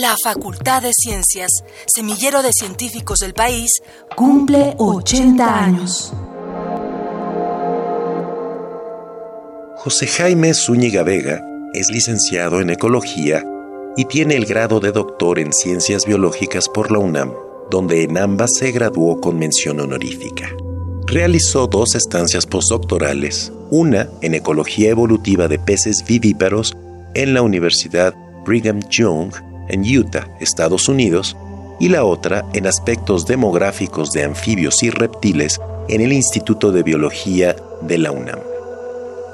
La Facultad de Ciencias, semillero de científicos del país, cumple 80 años. José Jaime Zúñiga Vega es licenciado en Ecología y tiene el grado de doctor en Ciencias Biológicas por la UNAM, donde en ambas se graduó con mención honorífica. Realizó dos estancias postdoctorales, una en Ecología Evolutiva de Peces Vivíparos en la Universidad Brigham Young en Utah, Estados Unidos, y la otra en aspectos demográficos de anfibios y reptiles en el Instituto de Biología de la UNAM.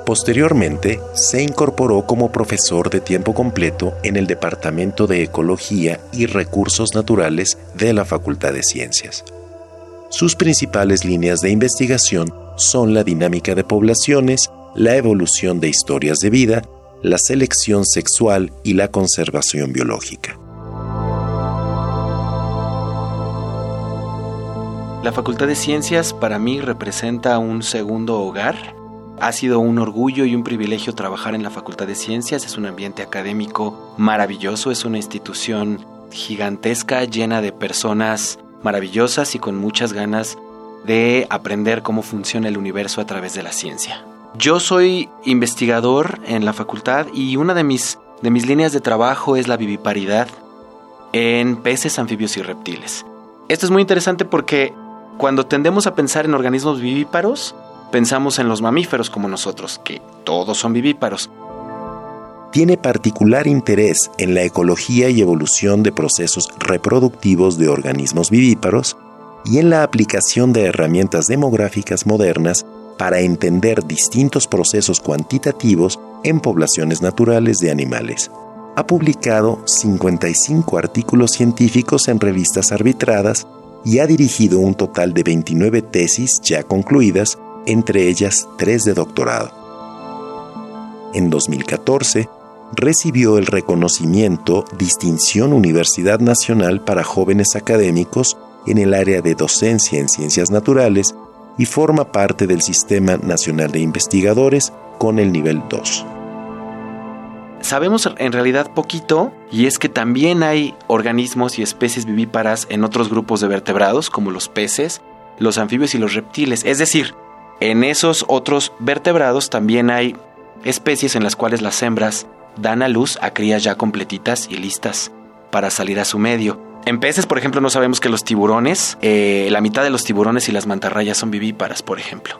Posteriormente, se incorporó como profesor de tiempo completo en el Departamento de Ecología y Recursos Naturales de la Facultad de Ciencias. Sus principales líneas de investigación son la dinámica de poblaciones, la evolución de historias de vida, la selección sexual y la conservación biológica. La Facultad de Ciencias para mí representa un segundo hogar ha sido un orgullo y un privilegio trabajar en la Facultad de Ciencias. Es un ambiente académico maravilloso, es una institución gigantesca, llena de personas maravillosas y con muchas ganas de aprender cómo funciona el universo a través de la ciencia. Yo soy investigador en la facultad y una de mis, de mis líneas de trabajo es la viviparidad en peces, anfibios y reptiles. Esto es muy interesante porque cuando tendemos a pensar en organismos vivíparos, pensamos en los mamíferos como nosotros, que todos son vivíparos. Tiene particular interés en la ecología y evolución de procesos reproductivos de organismos vivíparos y en la aplicación de herramientas demográficas modernas para entender distintos procesos cuantitativos en poblaciones naturales de animales. Ha publicado 55 artículos científicos en revistas arbitradas y ha dirigido un total de 29 tesis ya concluidas entre ellas tres de doctorado. En 2014, recibió el reconocimiento Distinción Universidad Nacional para Jóvenes Académicos en el área de docencia en ciencias naturales y forma parte del Sistema Nacional de Investigadores con el nivel 2. Sabemos en realidad poquito y es que también hay organismos y especies vivíparas en otros grupos de vertebrados como los peces, los anfibios y los reptiles. Es decir, en esos otros vertebrados también hay especies en las cuales las hembras dan a luz a crías ya completitas y listas para salir a su medio. En peces, por ejemplo, no sabemos que los tiburones, eh, la mitad de los tiburones y las mantarrayas son vivíparas, por ejemplo.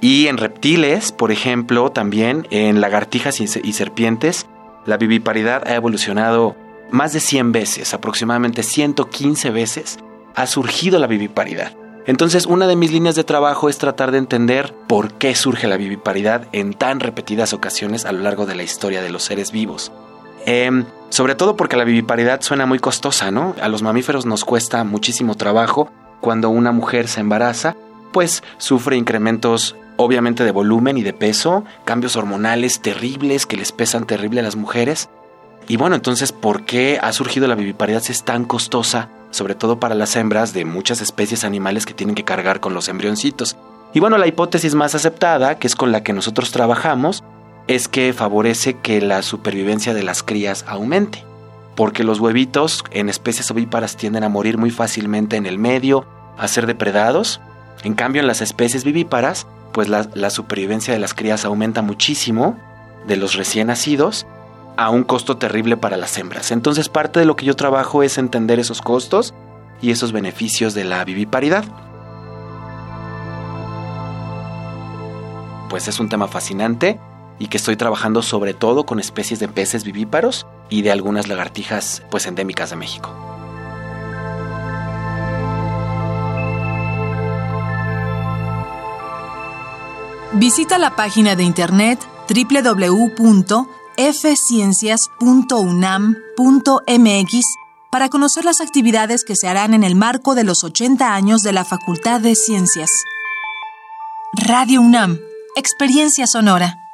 Y en reptiles, por ejemplo, también en lagartijas y, serpientes, la viviparidad ha evolucionado más de 100 veces, aproximadamente 115 veces, ha surgido la viviparidad. Entonces, una de mis líneas de trabajo es tratar de entender por qué surge la viviparidad en tan repetidas ocasiones a lo largo de la historia de los seres vivos. Em, sobre todo porque la viviparidad suena muy costosa, ¿no? A los mamíferos nos cuesta muchísimo trabajo cuando una mujer se embaraza, pues sufre incrementos obviamente de volumen y de peso, cambios hormonales terribles que les pesan terrible a las mujeres. Y bueno, entonces, ¿por qué ha surgido la viviparidad si es tan costosa? sobre todo para las hembras de muchas especies animales que tienen que cargar con los embrioncitos. Y bueno, la hipótesis más aceptada, que es con la que nosotros trabajamos, es que favorece que la supervivencia de las crías aumente, porque los huevitos en especies ovíparas tienden a morir muy fácilmente en el medio, a ser depredados. En cambio, en las especies vivíparas, pues la, la supervivencia de las crías aumenta muchísimo de los recién nacidos a un costo terrible para las hembras. Entonces parte de lo que yo trabajo es entender esos costos y esos beneficios de la viviparidad. Pues es un tema fascinante y que estoy trabajando sobre todo con especies de peces vivíparos y de algunas lagartijas pues endémicas de México. Visita la página de internet www fciencias.unam.mx para conocer las actividades que se harán en el marco de los 80 años de la Facultad de Ciencias. Radio UNAM, Experiencia Sonora.